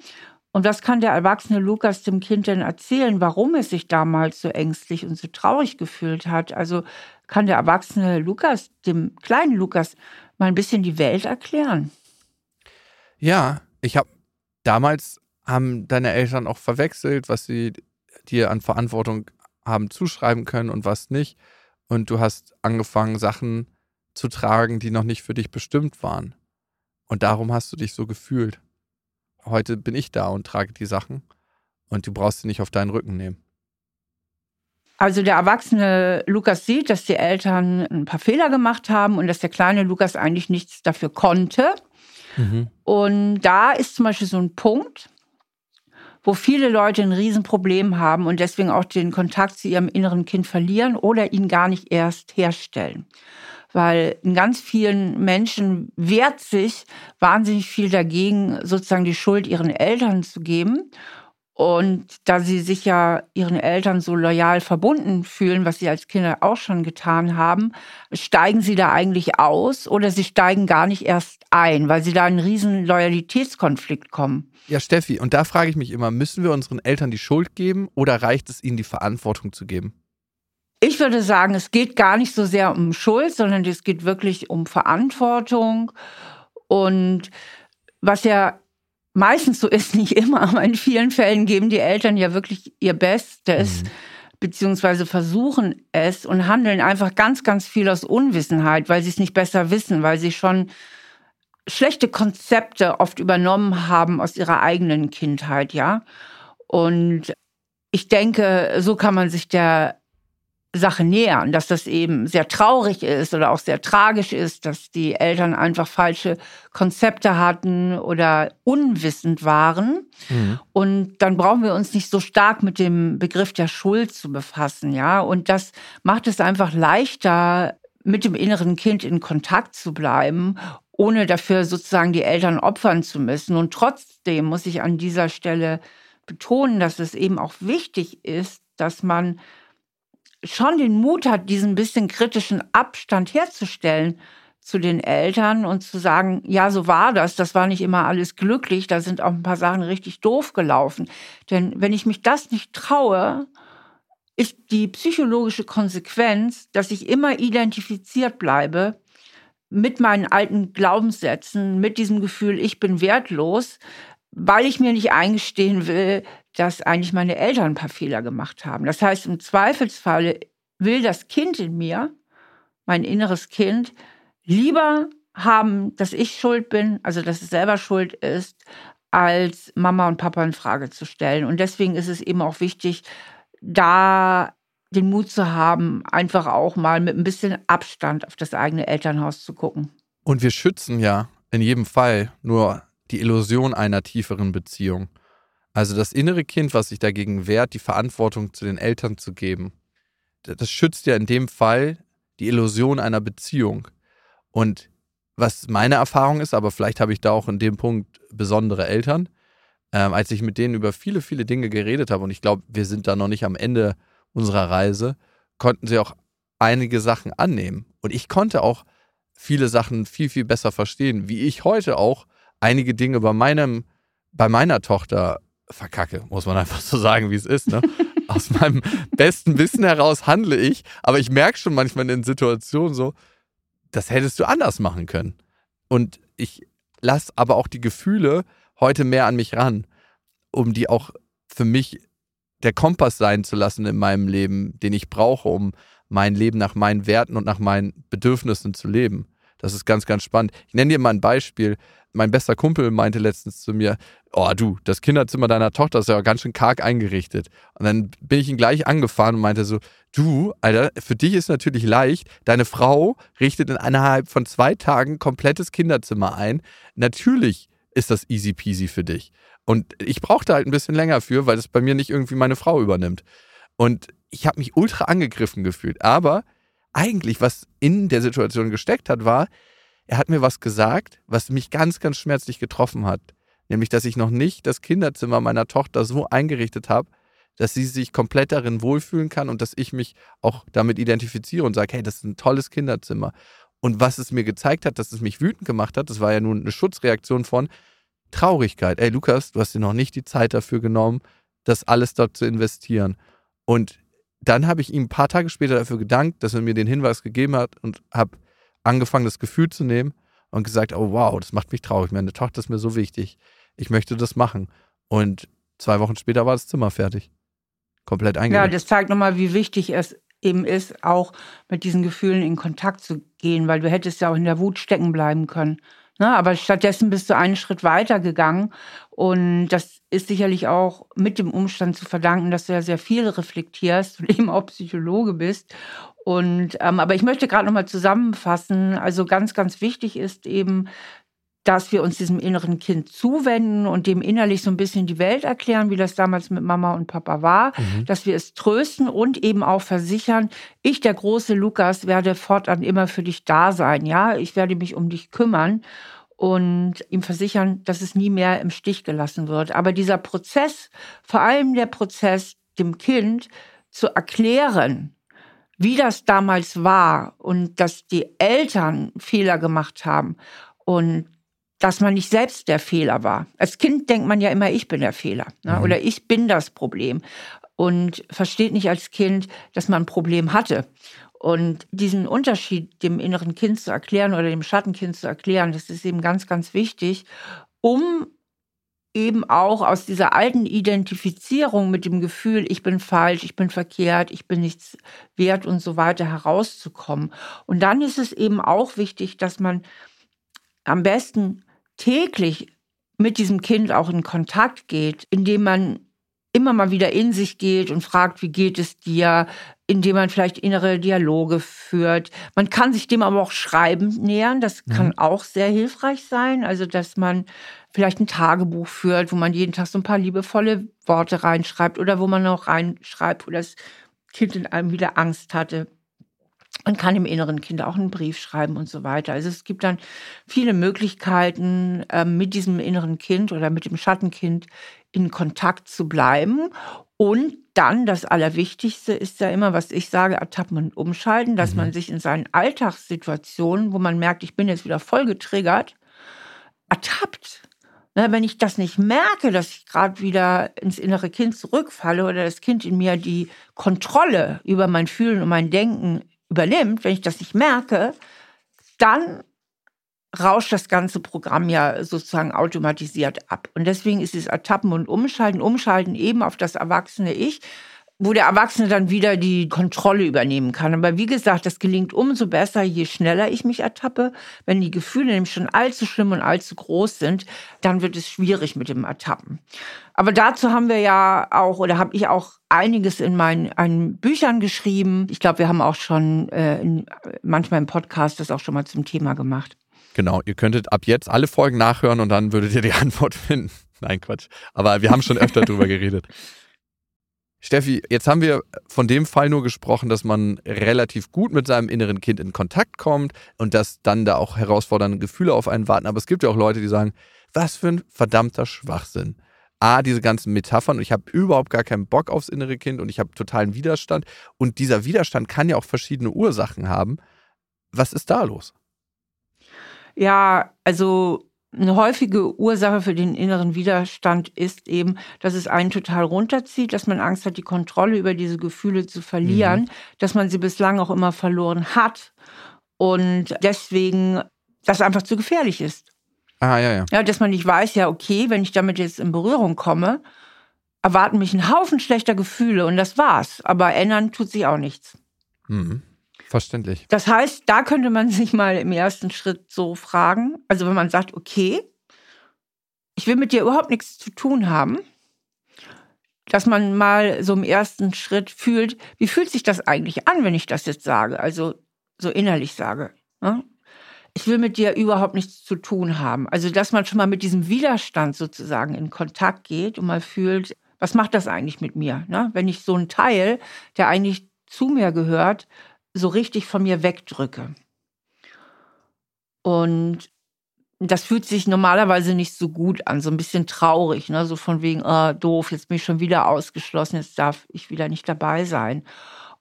Und was kann der erwachsene Lukas dem Kind denn erzählen, warum es sich damals so ängstlich und so traurig gefühlt hat? Also kann der erwachsene Lukas dem kleinen Lukas mal ein bisschen die Welt erklären? Ja, ich habe damals haben deine Eltern auch verwechselt, was sie dir an Verantwortung haben zuschreiben können und was nicht. Und du hast angefangen, Sachen zu tragen, die noch nicht für dich bestimmt waren. Und darum hast du dich so gefühlt. Heute bin ich da und trage die Sachen und du brauchst sie nicht auf deinen Rücken nehmen. Also der erwachsene Lukas sieht, dass die Eltern ein paar Fehler gemacht haben und dass der kleine Lukas eigentlich nichts dafür konnte. Mhm. Und da ist zum Beispiel so ein Punkt, wo viele Leute ein Riesenproblem haben und deswegen auch den Kontakt zu ihrem inneren Kind verlieren oder ihn gar nicht erst herstellen. Weil in ganz vielen Menschen wehrt sich wahnsinnig viel dagegen, sozusagen die Schuld ihren Eltern zu geben. Und da sie sich ja ihren Eltern so loyal verbunden fühlen, was sie als Kinder auch schon getan haben, steigen sie da eigentlich aus oder sie steigen gar nicht erst ein, weil sie da in einen riesen Loyalitätskonflikt kommen. Ja, Steffi, und da frage ich mich immer, müssen wir unseren Eltern die Schuld geben oder reicht es ihnen, die Verantwortung zu geben? Ich würde sagen, es geht gar nicht so sehr um Schuld, sondern es geht wirklich um Verantwortung. Und was ja meistens so ist, (laughs) nicht immer, aber in vielen Fällen geben die Eltern ja wirklich ihr Bestes, mhm. beziehungsweise versuchen es und handeln einfach ganz, ganz viel aus Unwissenheit, weil sie es nicht besser wissen, weil sie schon schlechte Konzepte oft übernommen haben aus ihrer eigenen Kindheit, ja. Und ich denke, so kann man sich der Sache nähern, dass das eben sehr traurig ist oder auch sehr tragisch ist, dass die Eltern einfach falsche Konzepte hatten oder unwissend waren. Mhm. Und dann brauchen wir uns nicht so stark mit dem Begriff der Schuld zu befassen, ja. Und das macht es einfach leichter, mit dem inneren Kind in Kontakt zu bleiben ohne dafür sozusagen die Eltern opfern zu müssen. Und trotzdem muss ich an dieser Stelle betonen, dass es eben auch wichtig ist, dass man schon den Mut hat, diesen bisschen kritischen Abstand herzustellen zu den Eltern und zu sagen, ja, so war das, das war nicht immer alles glücklich, da sind auch ein paar Sachen richtig doof gelaufen. Denn wenn ich mich das nicht traue, ist die psychologische Konsequenz, dass ich immer identifiziert bleibe mit meinen alten Glaubenssätzen, mit diesem Gefühl, ich bin wertlos, weil ich mir nicht eingestehen will, dass eigentlich meine Eltern ein paar Fehler gemacht haben. Das heißt, im Zweifelsfall will das Kind in mir, mein inneres Kind, lieber haben, dass ich schuld bin, also dass es selber schuld ist, als Mama und Papa in Frage zu stellen. Und deswegen ist es eben auch wichtig, da den Mut zu haben, einfach auch mal mit ein bisschen Abstand auf das eigene Elternhaus zu gucken. Und wir schützen ja in jedem Fall nur die Illusion einer tieferen Beziehung. Also das innere Kind, was sich dagegen wehrt, die Verantwortung zu den Eltern zu geben, das schützt ja in dem Fall die Illusion einer Beziehung. Und was meine Erfahrung ist, aber vielleicht habe ich da auch in dem Punkt besondere Eltern, ähm, als ich mit denen über viele, viele Dinge geredet habe, und ich glaube, wir sind da noch nicht am Ende unserer Reise, konnten sie auch einige Sachen annehmen. Und ich konnte auch viele Sachen viel, viel besser verstehen, wie ich heute auch einige Dinge bei meinem, bei meiner Tochter verkacke, muss man einfach so sagen, wie es ist. Ne? (laughs) Aus meinem besten Wissen heraus handle ich, aber ich merke schon manchmal in den Situationen so, das hättest du anders machen können. Und ich lasse aber auch die Gefühle heute mehr an mich ran, um die auch für mich der Kompass sein zu lassen in meinem Leben, den ich brauche, um mein Leben nach meinen Werten und nach meinen Bedürfnissen zu leben. Das ist ganz, ganz spannend. Ich nenne dir mal ein Beispiel. Mein bester Kumpel meinte letztens zu mir, oh du, das Kinderzimmer deiner Tochter ist ja ganz schön karg eingerichtet. Und dann bin ich ihn gleich angefahren und meinte so, du, Alter, für dich ist natürlich leicht, deine Frau richtet in innerhalb von zwei Tagen komplettes Kinderzimmer ein. Natürlich ist das easy peasy für dich. Und ich brauchte halt ein bisschen länger für, weil es bei mir nicht irgendwie meine Frau übernimmt. Und ich habe mich ultra angegriffen gefühlt. Aber eigentlich, was in der Situation gesteckt hat, war, er hat mir was gesagt, was mich ganz, ganz schmerzlich getroffen hat. Nämlich, dass ich noch nicht das Kinderzimmer meiner Tochter so eingerichtet habe, dass sie sich komplett darin wohlfühlen kann und dass ich mich auch damit identifiziere und sage, hey, das ist ein tolles Kinderzimmer. Und was es mir gezeigt hat, dass es mich wütend gemacht hat, das war ja nun eine Schutzreaktion von Traurigkeit. Ey, Lukas, du hast dir noch nicht die Zeit dafür genommen, das alles dort zu investieren. Und dann habe ich ihm ein paar Tage später dafür gedankt, dass er mir den Hinweis gegeben hat und habe angefangen, das Gefühl zu nehmen und gesagt, oh wow, das macht mich traurig. Meine Tochter ist mir so wichtig. Ich möchte das machen. Und zwei Wochen später war das Zimmer fertig. Komplett eingerichtet. Ja, das zeigt nochmal, wie wichtig es eben ist, auch mit diesen Gefühlen in Kontakt zu gehen, weil du hättest ja auch in der Wut stecken bleiben können. Ne? Aber stattdessen bist du einen Schritt weiter gegangen. Und das ist sicherlich auch mit dem Umstand zu verdanken, dass du ja sehr viel reflektierst und (laughs) eben auch Psychologe bist. Und ähm, aber ich möchte gerade nochmal zusammenfassen. Also ganz, ganz wichtig ist eben, dass wir uns diesem inneren Kind zuwenden und dem innerlich so ein bisschen die Welt erklären, wie das damals mit Mama und Papa war, mhm. dass wir es trösten und eben auch versichern, ich, der große Lukas, werde fortan immer für dich da sein, ja, ich werde mich um dich kümmern und ihm versichern, dass es nie mehr im Stich gelassen wird. Aber dieser Prozess, vor allem der Prozess, dem Kind zu erklären, wie das damals war und dass die Eltern Fehler gemacht haben und dass man nicht selbst der Fehler war. Als Kind denkt man ja immer, ich bin der Fehler ne? mhm. oder ich bin das Problem und versteht nicht als Kind, dass man ein Problem hatte. Und diesen Unterschied dem inneren Kind zu erklären oder dem Schattenkind zu erklären, das ist eben ganz, ganz wichtig, um eben auch aus dieser alten Identifizierung mit dem Gefühl, ich bin falsch, ich bin verkehrt, ich bin nichts wert und so weiter herauszukommen. Und dann ist es eben auch wichtig, dass man am besten täglich mit diesem Kind auch in Kontakt geht, indem man immer mal wieder in sich geht und fragt, wie geht es dir, indem man vielleicht innere Dialoge führt. Man kann sich dem aber auch schreiben nähern, das kann mhm. auch sehr hilfreich sein, also dass man vielleicht ein Tagebuch führt, wo man jeden Tag so ein paar liebevolle Worte reinschreibt oder wo man auch reinschreibt, wo das Kind in einem wieder Angst hatte. Man kann dem inneren Kind auch einen Brief schreiben und so weiter. Also es gibt dann viele Möglichkeiten, ähm, mit diesem inneren Kind oder mit dem Schattenkind in Kontakt zu bleiben. Und dann das Allerwichtigste ist ja immer, was ich sage, ertappen und umschalten, dass mhm. man sich in seinen Alltagssituationen, wo man merkt, ich bin jetzt wieder voll getriggert, ertappt. Ne, wenn ich das nicht merke, dass ich gerade wieder ins innere Kind zurückfalle oder das Kind in mir die Kontrolle über mein Fühlen und mein Denken übernimmt, wenn ich das nicht merke, dann rauscht das ganze Programm ja sozusagen automatisiert ab. Und deswegen ist es Ertappen und Umschalten, Umschalten eben auf das erwachsene Ich, wo der Erwachsene dann wieder die Kontrolle übernehmen kann. Aber wie gesagt, das gelingt umso besser, je schneller ich mich ertappe. Wenn die Gefühle nämlich schon allzu schlimm und allzu groß sind, dann wird es schwierig mit dem Ertappen. Aber dazu haben wir ja auch, oder habe ich auch einiges in meinen, Büchern geschrieben. Ich glaube, wir haben auch schon äh, in, manchmal im Podcast das auch schon mal zum Thema gemacht. Genau, ihr könntet ab jetzt alle Folgen nachhören und dann würdet ihr die (laughs) Antwort finden. Nein, Quatsch. Aber wir haben schon öfter drüber geredet. (laughs) Steffi, jetzt haben wir von dem Fall nur gesprochen, dass man relativ gut mit seinem inneren Kind in Kontakt kommt und dass dann da auch herausfordernde Gefühle auf einen warten. Aber es gibt ja auch Leute, die sagen, was für ein verdammter Schwachsinn. A, diese ganzen Metaphern und ich habe überhaupt gar keinen Bock aufs innere Kind und ich habe totalen Widerstand. Und dieser Widerstand kann ja auch verschiedene Ursachen haben. Was ist da los? Ja, also eine häufige Ursache für den inneren Widerstand ist eben, dass es einen total runterzieht, dass man Angst hat, die Kontrolle über diese Gefühle zu verlieren, mhm. dass man sie bislang auch immer verloren hat und deswegen das einfach zu gefährlich ist. Ah, ja, ja. Ja, dass man nicht weiß, ja, okay, wenn ich damit jetzt in Berührung komme, erwarten mich ein Haufen schlechter Gefühle und das war's. Aber ändern tut sich auch nichts. Mhm. Verständlich. Das heißt, da könnte man sich mal im ersten Schritt so fragen, also wenn man sagt, okay, ich will mit dir überhaupt nichts zu tun haben, dass man mal so im ersten Schritt fühlt, wie fühlt sich das eigentlich an, wenn ich das jetzt sage, also so innerlich sage. Ne? Ich will mit dir überhaupt nichts zu tun haben. Also, dass man schon mal mit diesem Widerstand sozusagen in Kontakt geht und mal fühlt, was macht das eigentlich mit mir? Ne? Wenn ich so einen Teil, der eigentlich zu mir gehört, so richtig von mir wegdrücke. Und das fühlt sich normalerweise nicht so gut an, so ein bisschen traurig, ne? so von wegen, oh, doof, jetzt bin ich schon wieder ausgeschlossen, jetzt darf ich wieder nicht dabei sein.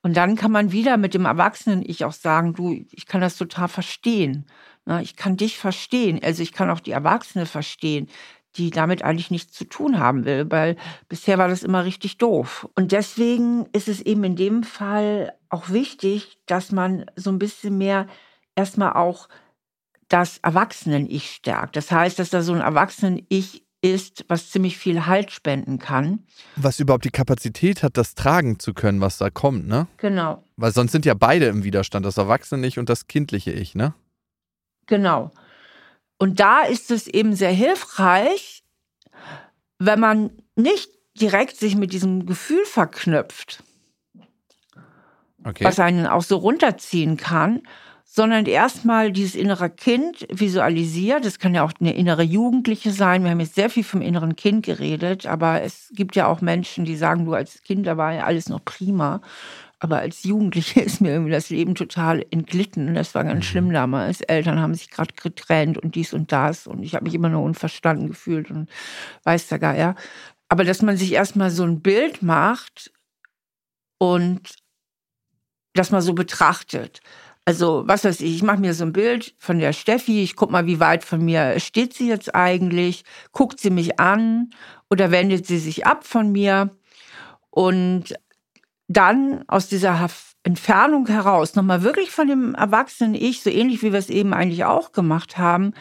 Und dann kann man wieder mit dem Erwachsenen-Ich auch sagen, du, ich kann das total verstehen. Ne? Ich kann dich verstehen. Also ich kann auch die Erwachsene verstehen, die damit eigentlich nichts zu tun haben will, weil bisher war das immer richtig doof. Und deswegen ist es eben in dem Fall auch wichtig, dass man so ein bisschen mehr erstmal auch das Erwachsenen-Ich stärkt. Das heißt, dass da so ein Erwachsenen-Ich ist, was ziemlich viel Halt spenden kann. Was überhaupt die Kapazität hat, das tragen zu können, was da kommt, ne? Genau. Weil sonst sind ja beide im Widerstand, das Erwachsene-Ich und das kindliche Ich, ne? Genau. Und da ist es eben sehr hilfreich, wenn man nicht direkt sich mit diesem Gefühl verknüpft, okay. was einen auch so runterziehen kann, sondern erstmal dieses innere Kind visualisiert. Das kann ja auch eine innere Jugendliche sein. Wir haben jetzt sehr viel vom inneren Kind geredet, aber es gibt ja auch Menschen, die sagen, du als Kind, da war ja alles noch prima. Aber als Jugendliche (laughs) ist mir irgendwie das Leben total entglitten. Das war ganz mhm. schlimm damals. Eltern haben sich gerade getrennt und dies und das. Und ich habe mich immer nur unverstanden gefühlt und weiß der Geier. Aber dass man sich erstmal so ein Bild macht und das mal so betrachtet. Also, was weiß ich, ich mache mir so ein Bild von der Steffi, ich gucke mal, wie weit von mir steht sie jetzt eigentlich, guckt sie mich an oder wendet sie sich ab von mir. Und dann aus dieser Entfernung heraus nochmal wirklich von dem erwachsenen Ich, so ähnlich wie wir es eben eigentlich auch gemacht haben,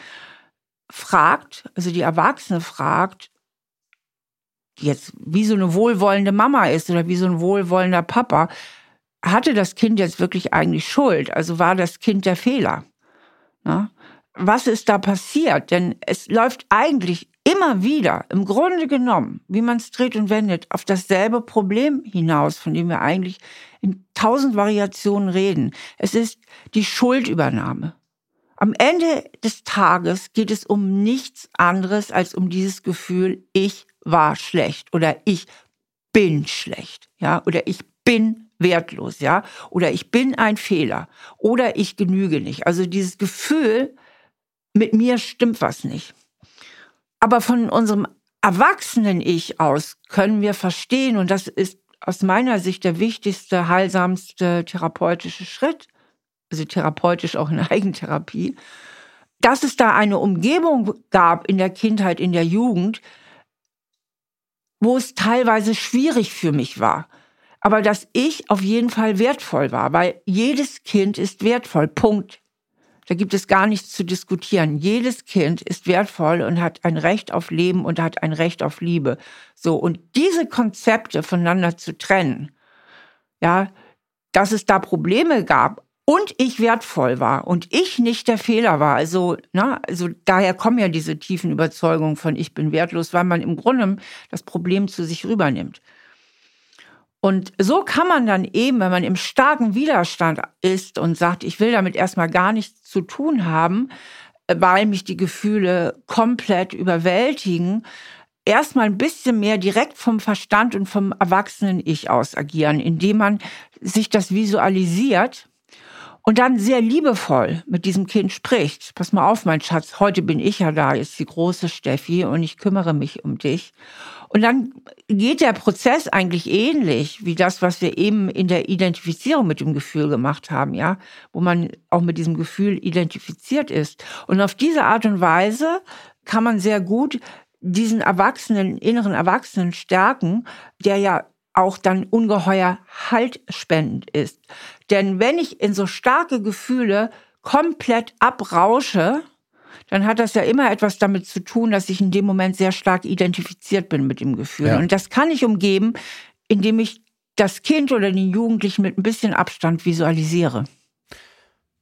fragt, also die Erwachsene fragt, jetzt wie so eine wohlwollende Mama ist oder wie so ein wohlwollender Papa, hatte das Kind jetzt wirklich eigentlich Schuld? Also war das Kind der Fehler? Na? Was ist da passiert? Denn es läuft eigentlich immer wieder, im Grunde genommen, wie man es dreht und wendet, auf dasselbe Problem hinaus, von dem wir eigentlich in tausend Variationen reden. Es ist die Schuldübernahme. Am Ende des Tages geht es um nichts anderes als um dieses Gefühl, ich war schlecht oder ich bin schlecht, ja, oder ich bin wertlos, ja, oder ich bin ein Fehler oder ich genüge nicht. Also dieses Gefühl, mit mir stimmt was nicht. Aber von unserem Erwachsenen-Ich aus können wir verstehen, und das ist aus meiner Sicht der wichtigste, heilsamste therapeutische Schritt, also therapeutisch auch in (laughs) Eigentherapie, dass es da eine Umgebung gab in der Kindheit, in der Jugend, wo es teilweise schwierig für mich war. Aber dass ich auf jeden Fall wertvoll war, weil jedes Kind ist wertvoll. Punkt. Da gibt es gar nichts zu diskutieren. Jedes Kind ist wertvoll und hat ein Recht auf Leben und hat ein Recht auf Liebe. So. Und diese Konzepte voneinander zu trennen, ja, dass es da Probleme gab und ich wertvoll war und ich nicht der Fehler war. Also, na, also daher kommen ja diese tiefen Überzeugungen von ich bin wertlos, weil man im Grunde das Problem zu sich rübernimmt. Und so kann man dann eben, wenn man im starken Widerstand ist und sagt, ich will damit erstmal gar nichts zu tun haben, äh, weil mich die Gefühle komplett überwältigen, erstmal ein bisschen mehr direkt vom Verstand und vom erwachsenen Ich aus agieren, indem man sich das visualisiert und dann sehr liebevoll mit diesem Kind spricht. Pass mal auf, mein Schatz, heute bin ich ja da, ist die große Steffi und ich kümmere mich um dich. Und dann geht der Prozess eigentlich ähnlich wie das, was wir eben in der Identifizierung mit dem Gefühl gemacht haben, ja, wo man auch mit diesem Gefühl identifiziert ist. Und auf diese Art und Weise kann man sehr gut diesen Erwachsenen, inneren Erwachsenen stärken, der ja auch dann ungeheuer haltspendend ist. Denn wenn ich in so starke Gefühle komplett abrausche, dann hat das ja immer etwas damit zu tun, dass ich in dem Moment sehr stark identifiziert bin mit dem Gefühl. Ja. Und das kann ich umgeben, indem ich das Kind oder den Jugendlichen mit ein bisschen Abstand visualisiere.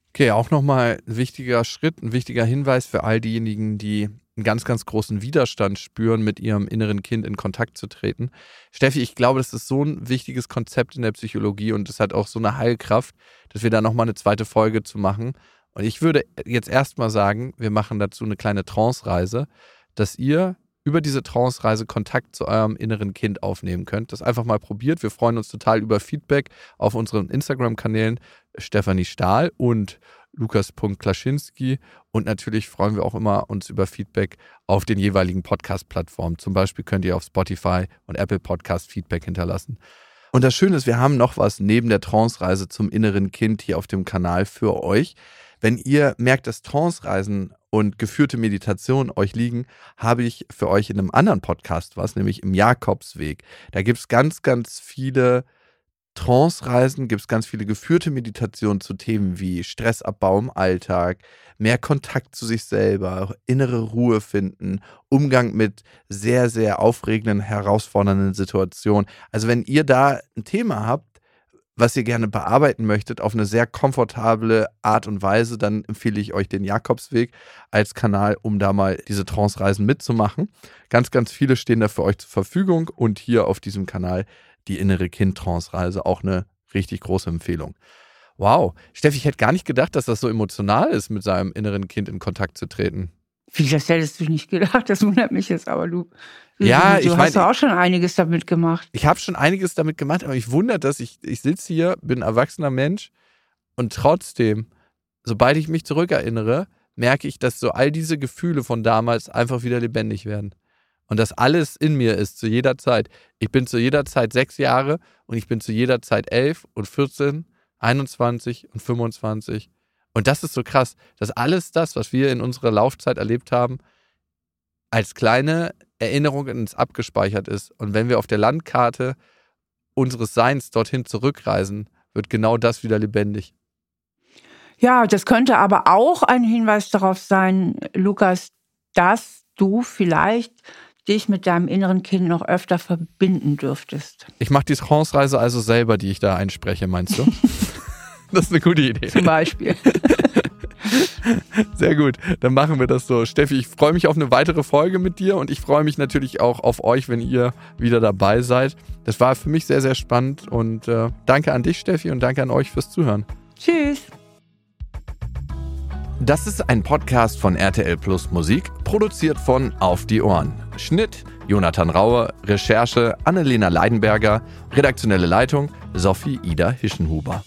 Okay, auch nochmal ein wichtiger Schritt, ein wichtiger Hinweis für all diejenigen, die einen ganz, ganz großen Widerstand spüren, mit ihrem inneren Kind in Kontakt zu treten. Steffi, ich glaube, das ist so ein wichtiges Konzept in der Psychologie und es hat auch so eine Heilkraft, dass wir da nochmal eine zweite Folge zu machen. Und ich würde jetzt erstmal sagen, wir machen dazu eine kleine Trance-Reise, dass ihr über diese Trance-Reise Kontakt zu eurem inneren Kind aufnehmen könnt. Das einfach mal probiert. Wir freuen uns total über Feedback auf unseren Instagram-Kanälen Stefanie Stahl und Lukas.Klaschinski. Und natürlich freuen wir auch immer uns über Feedback auf den jeweiligen Podcast-Plattformen. Zum Beispiel könnt ihr auf Spotify und Apple Podcast Feedback hinterlassen. Und das Schöne ist, wir haben noch was neben der Trance-Reise zum inneren Kind hier auf dem Kanal für euch. Wenn ihr merkt, dass Trance-Reisen und geführte Meditation euch liegen, habe ich für euch in einem anderen Podcast was, nämlich im Jakobsweg. Da gibt es ganz, ganz viele Trance-Reisen gibt es ganz viele geführte Meditationen zu Themen wie Stressabbau im Alltag, mehr Kontakt zu sich selber, innere Ruhe finden, Umgang mit sehr, sehr aufregenden, herausfordernden Situationen. Also wenn ihr da ein Thema habt, was ihr gerne bearbeiten möchtet, auf eine sehr komfortable Art und Weise, dann empfehle ich euch den Jakobsweg als Kanal, um da mal diese Trance-Reisen mitzumachen. Ganz, ganz viele stehen da für euch zur Verfügung und hier auf diesem Kanal die innere Kind-Trance-Reise auch eine richtig große Empfehlung. Wow, Steffi, ich hätte gar nicht gedacht, dass das so emotional ist, mit seinem inneren Kind in Kontakt zu treten. Das hättest du nicht gedacht, das wundert mich jetzt, aber du, ja, du, ich hast mein, auch schon einiges damit gemacht. Ich habe schon einiges damit gemacht, aber ich wundere, dass ich, ich sitze hier, bin ein erwachsener Mensch und trotzdem, sobald ich mich zurückerinnere, merke ich, dass so all diese Gefühle von damals einfach wieder lebendig werden und dass alles in mir ist zu jeder Zeit. Ich bin zu jeder Zeit sechs Jahre und ich bin zu jeder Zeit elf und 14, 21 und 25. Und das ist so krass, dass alles das, was wir in unserer Laufzeit erlebt haben, als kleine Erinnerung in uns abgespeichert ist. Und wenn wir auf der Landkarte unseres Seins dorthin zurückreisen, wird genau das wieder lebendig. Ja, das könnte aber auch ein Hinweis darauf sein, Lukas, dass du vielleicht dich mit deinem inneren Kind noch öfter verbinden dürftest. Ich mache die Trance-Reise also selber, die ich da einspreche, meinst du? (laughs) das ist eine gute Idee. Zum Beispiel. (laughs) Sehr gut, dann machen wir das so. Steffi, ich freue mich auf eine weitere Folge mit dir und ich freue mich natürlich auch auf euch, wenn ihr wieder dabei seid. Das war für mich sehr, sehr spannend und äh, danke an dich, Steffi, und danke an euch fürs Zuhören. Tschüss. Das ist ein Podcast von RTL Plus Musik, produziert von Auf die Ohren. Schnitt Jonathan Raue, Recherche Annelena Leidenberger, redaktionelle Leitung Sophie Ida Hischenhuber.